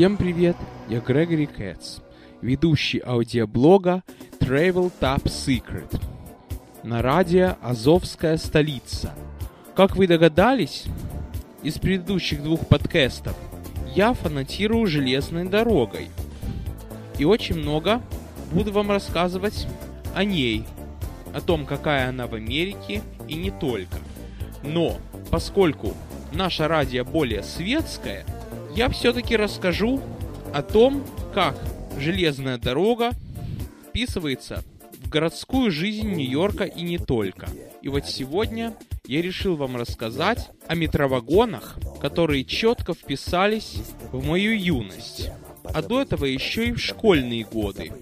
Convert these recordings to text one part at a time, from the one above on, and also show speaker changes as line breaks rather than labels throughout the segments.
Всем привет, я Грегори Кэтс, ведущий аудиоблога Travel Top Secret на радио «Азовская столица». Как вы догадались, из предыдущих двух подкастов я фанатирую железной дорогой и очень много буду вам рассказывать о ней, о том, какая она в Америке и не только. Но поскольку наша радио более светская, я все-таки расскажу о том, как железная дорога вписывается в городскую жизнь Нью-Йорка и не только. И вот сегодня я решил вам рассказать о метровагонах, которые четко вписались в мою юность, а до этого еще и в школьные годы.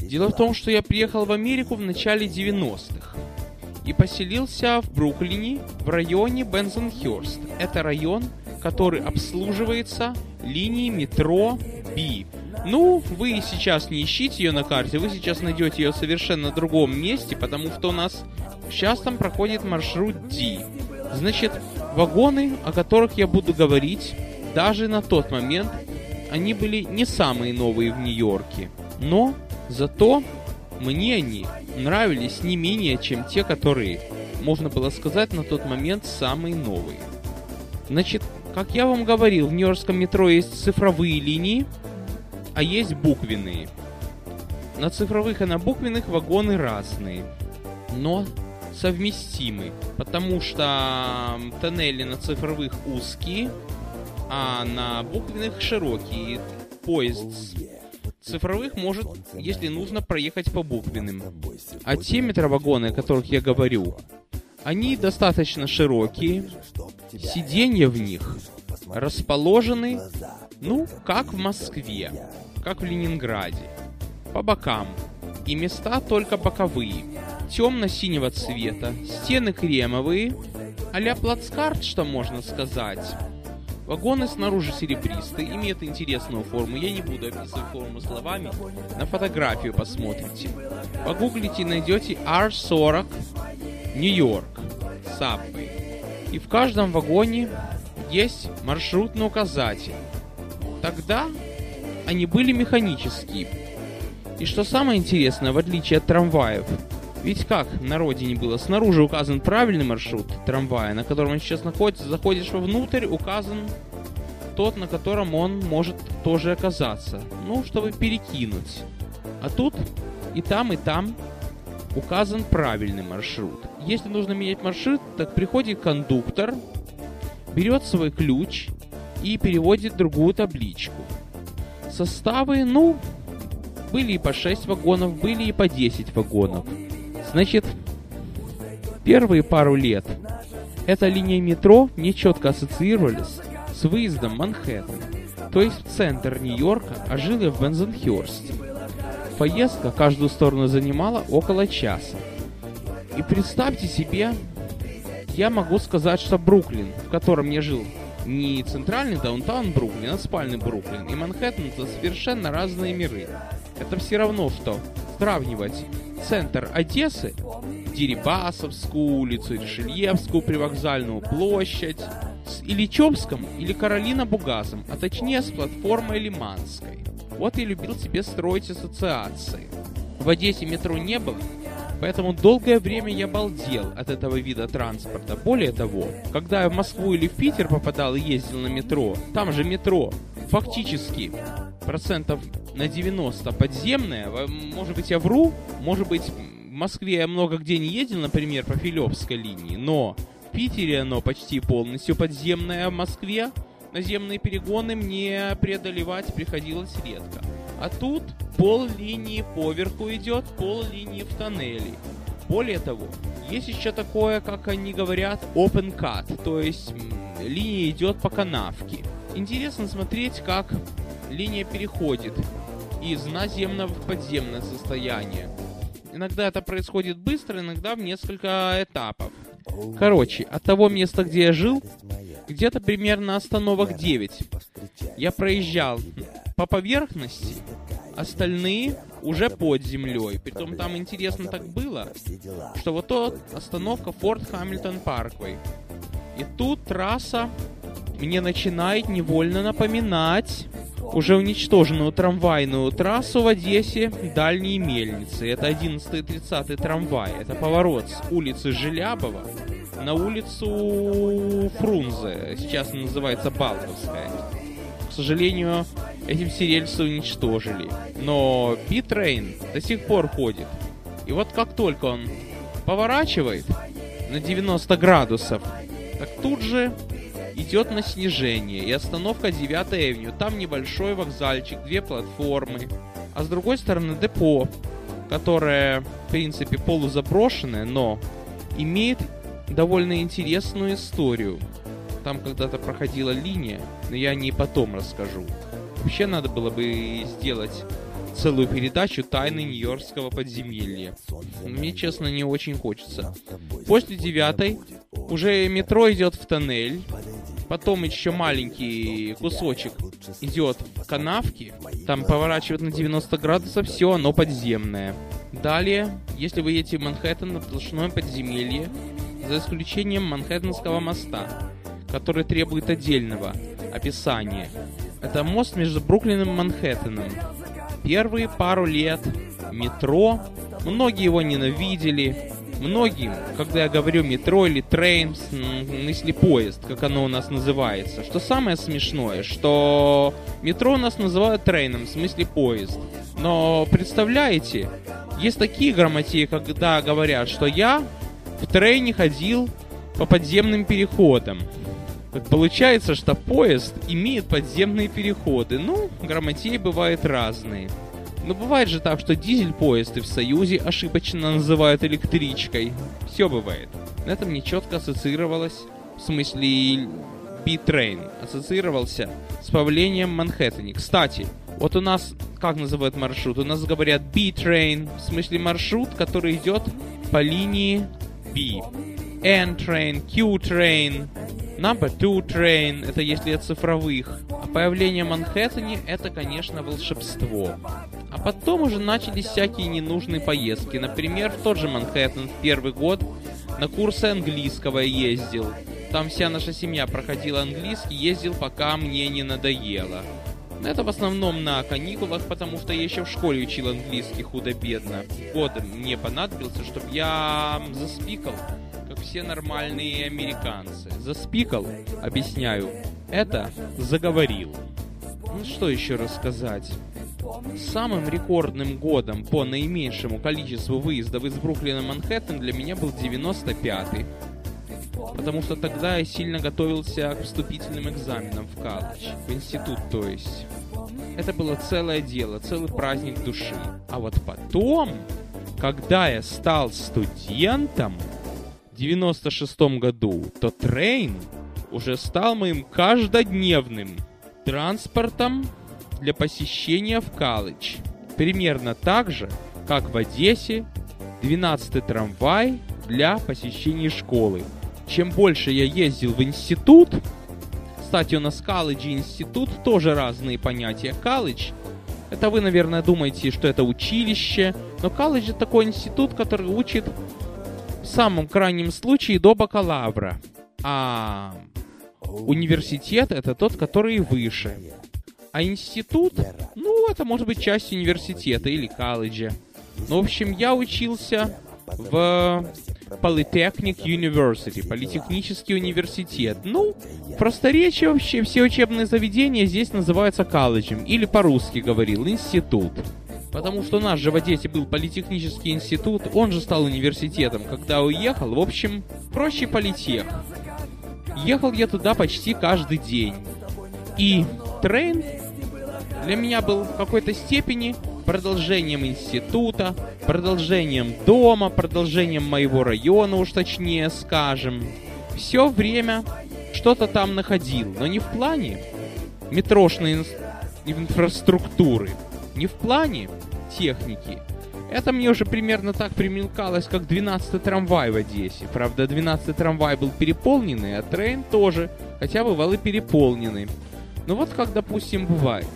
Дело в том, что я приехал в Америку в начале 90-х и поселился в Бруклине в районе Бензенхерст. Это район, который обслуживается линией метро B. Ну, вы сейчас не ищите ее на карте, вы сейчас найдете ее в совершенно другом месте, потому что у нас сейчас там проходит маршрут D. Значит, вагоны, о которых я буду говорить, даже на тот момент, они были не самые новые в Нью-Йорке. Но зато мне они нравились не менее, чем те, которые, можно было сказать, на тот момент самые новые. Значит, как я вам говорил, в Нью-Йоркском метро есть цифровые линии, а есть буквенные. На цифровых и на буквенных вагоны разные, но совместимы, потому что тоннели на цифровых узкие, а на буквенных широкие. Поезд цифровых может, если нужно, проехать по буквенным. А те метровагоны, о которых я говорю, они достаточно широкие, сиденья в них расположены, ну, как в Москве, как в Ленинграде, по бокам, и места только боковые, темно-синего цвета, стены кремовые, а-ля плацкарт, что можно сказать. Вагоны снаружи серебристые, имеют интересную форму. Я не буду описывать форму словами. На фотографию посмотрите. Погуглите и найдете R40 Нью-Йорк Subway. И в каждом вагоне есть маршрутный указатель. Тогда они были механические. И что самое интересное, в отличие от трамваев, ведь как на родине было, снаружи указан правильный маршрут трамвая, на котором он сейчас находится, заходишь вовнутрь, указан тот, на котором он может тоже оказаться. Ну, чтобы перекинуть. А тут и там, и там указан правильный маршрут. Если нужно менять маршрут, так приходит кондуктор, берет свой ключ и переводит другую табличку. Составы, ну, были и по 6 вагонов, были и по 10 вагонов. Значит, первые пару лет эта линия метро не четко ассоциировались с выездом Манхэттен, то есть в центр Нью-Йорка, а жил я в Бензенхерсте. Поездка каждую сторону занимала около часа. И представьте себе, я могу сказать, что Бруклин, в котором я жил, не центральный даунтаун Бруклин, а спальный Бруклин, и Манхэттен это совершенно разные миры. Это все равно, что сравнивать центр Одессы, Дерибасовскую улицу, Решельевскую привокзальную площадь, с Ильичевском или Каролина Бугазом, а точнее с платформой Лиманской. Вот и любил себе строить ассоциации. В Одессе метро не было, Поэтому долгое время я балдел от этого вида транспорта. Более того, когда я в Москву или в Питер попадал и ездил на метро, там же метро фактически процентов на 90 подземное. Может быть, я вру, может быть, в Москве я много где не ездил, например, по Филевской линии, но в Питере оно почти полностью подземное, а в Москве наземные перегоны мне преодолевать приходилось редко. А тут пол линии поверху идет, пол линии в тоннеле. Более того, есть еще такое, как они говорят, open cut, то есть линия идет по канавке. Интересно смотреть, как линия переходит из наземного в подземное состояние. Иногда это происходит быстро, иногда в несколько этапов. Короче, от того места, где я жил, где-то примерно остановок 9. Я проезжал по поверхности, остальные уже под землей. Притом там интересно так было, что вот то остановка Форт Хамильтон Парквей. И тут трасса мне начинает невольно напоминать уже уничтоженную трамвайную трассу в Одессе Дальние Мельницы. Это 11-30 трамвай. Это поворот с улицы Желябова на улицу Фрунзе. Сейчас называется Балковская. К сожалению, этим все рельсы уничтожили. Но B train до сих пор ходит. И вот как только он поворачивает на 90 градусов, так тут же идет на снижение и остановка 9 Авеню. Там небольшой вокзальчик, две платформы. А с другой стороны депо, которое, в принципе, полузаброшенное, но имеет довольно интересную историю. Там когда-то проходила линия, но я о ней потом расскажу. Вообще надо было бы сделать целую передачу «Тайны Нью-Йоркского подземелья». Мне, честно, не очень хочется. После девятой уже метро идет в тоннель, потом еще маленький кусочек идет в канавки, там поворачивает на 90 градусов, все, оно подземное. Далее, если вы едете в Манхэттен на сплошное подземелье, за исключением Манхэттенского моста, который требует отдельного описания. Это мост между Бруклином и Манхэттеном. Первые пару лет метро, многие его ненавидели, многим, когда я говорю метро или трейн, мысли поезд, как оно у нас называется. Что самое смешное, что метро у нас называют трейном, в смысле поезд. Но представляете, есть такие грамотеи, когда говорят, что я в трейне ходил по подземным переходам. Получается, что поезд имеет подземные переходы. Ну, грамотеи бывают разные. Но бывает же так, что дизель-поезды в Союзе ошибочно называют электричкой. Все бывает. На этом мне четко ассоциировалось, в смысле B-Train, ассоциировался с появлением Манхэттене. Кстати, вот у нас, как называют маршрут? У нас говорят B-Train, в смысле маршрут, который идет по линии B. N-Train, Q-Train, Number 2 Train, это если от цифровых. А появление Манхэттене это, конечно, волшебство. А потом уже начались всякие ненужные поездки. Например, в тот же Манхэттен в первый год на курсы английского ездил. Там вся наша семья проходила английский, ездил, пока мне не надоело. Это в основном на каникулах, потому что я еще в школе учил английский худо-бедно. Год мне понадобился, чтобы я заспикал все нормальные американцы. Заспикал, объясняю, это заговорил. Ну что еще рассказать? Самым рекордным годом по наименьшему количеству выездов из Бруклина Манхэттен для меня был 95-й. Потому что тогда я сильно готовился к вступительным экзаменам в колледж, в институт, то есть. Это было целое дело, целый праздник души. А вот потом, когда я стал студентом, 96 году, то трейн уже стал моим каждодневным транспортом для посещения в колледж. Примерно так же, как в Одессе 12 трамвай для посещения школы. Чем больше я ездил в институт, кстати, у нас колледж и институт тоже разные понятия. Колледж это вы, наверное, думаете, что это училище, но колледж это такой институт, который учит самом крайнем случае до бакалавра. А университет это тот, который выше. А институт, ну, это может быть часть университета или колледжа. Ну, в общем, я учился в Polytechnic University, политехнический университет. Ну, в просторечии вообще все учебные заведения здесь называются колледжем, или по-русски говорил, институт. Потому что наш же в Одессе был политехнический институт, он же стал университетом, когда уехал. В общем, проще политех. Ехал я туда почти каждый день. И трейн для меня был в какой-то степени продолжением института, продолжением дома, продолжением моего района, уж точнее скажем. Все время что-то там находил, но не в плане метрошной инфраструктуры, не в плане техники. Это мне уже примерно так примелкалось, как 12-й трамвай в Одессе. Правда, 12-й трамвай был переполненный, а трейн тоже, хотя бывал и переполненный. Ну вот как, допустим, бывает.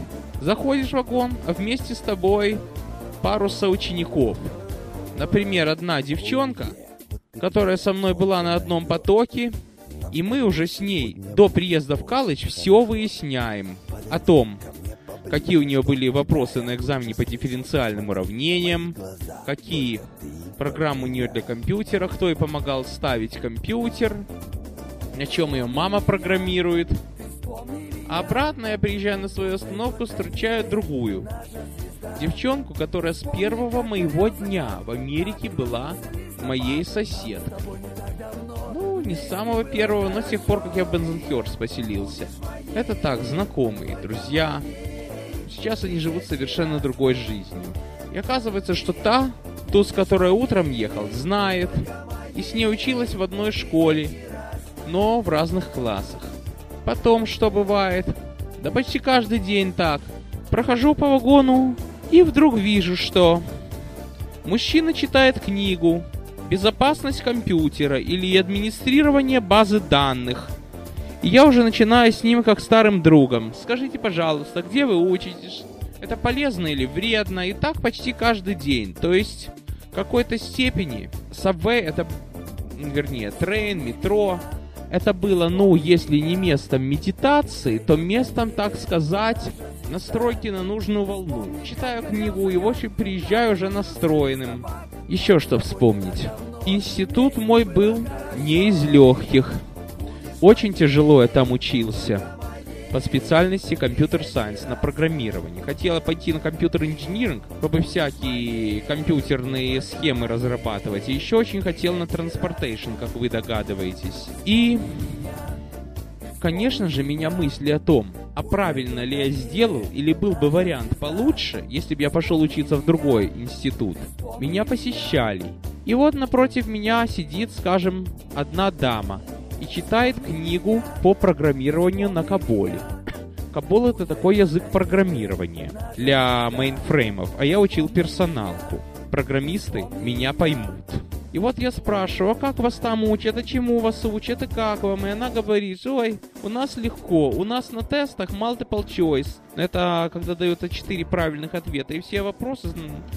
Заходишь в вагон, а вместе с тобой пару соучеников. Например, одна девчонка, которая со мной была на одном потоке, и мы уже с ней до приезда в колледж все выясняем о том, какие у нее были вопросы на экзамене по дифференциальным уравнениям, какие программы у нее для компьютера, кто ей помогал ставить компьютер, на чем ее мама программирует. А обратно я приезжаю на свою остановку, встречаю другую. Девчонку, которая с первого моего дня в Америке была моей соседкой. Ну, не с самого первого, но с тех пор, как я в Бензенхерст поселился. Это так, знакомые, друзья. Сейчас они живут совершенно другой жизнью. И оказывается, что та, ту, с которой утром ехал, знает. И с ней училась в одной школе, но в разных классах. Потом что бывает? Да почти каждый день так. Прохожу по вагону и вдруг вижу, что мужчина читает книгу «Безопасность компьютера» или «Администрирование базы данных». И я уже начинаю с ним как старым другом. Скажите, пожалуйста, где вы учитесь? Это полезно или вредно? И так почти каждый день. То есть, в какой-то степени Subway это, вернее, train, метро, это было, ну, если не местом медитации, то местом, так сказать, настройки на нужную волну. Читаю книгу и, в общем, приезжаю уже настроенным. Еще что вспомнить. Институт мой был не из легких. Очень тяжело я там учился по специальности computer science на программирование. Хотела пойти на computer engineering, чтобы всякие компьютерные схемы разрабатывать. И еще очень хотел на transportation, как вы догадываетесь. И, конечно же, меня мысли о том, а правильно ли я сделал, или был бы вариант получше, если бы я пошел учиться в другой институт, меня посещали. И вот напротив меня сидит, скажем, одна дама, и читает книгу по программированию на Коболе. Кобол это такой язык программирования для мейнфреймов, а я учил персоналку. Программисты меня поймут. И вот я спрашиваю, а как вас там учат, а чему вас учат, и как вам? И она говорит, ой, у нас легко, у нас на тестах multiple choice. Это когда дают 4 правильных ответа, и все вопросы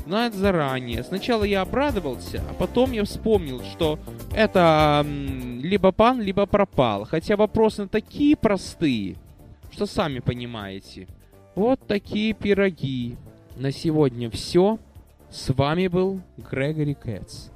знают заранее. Сначала я обрадовался, а потом я вспомнил, что это либо пан, либо пропал. Хотя вопросы такие простые, что сами понимаете. Вот такие пироги. На сегодня все. С вами был Грегори Кэтс.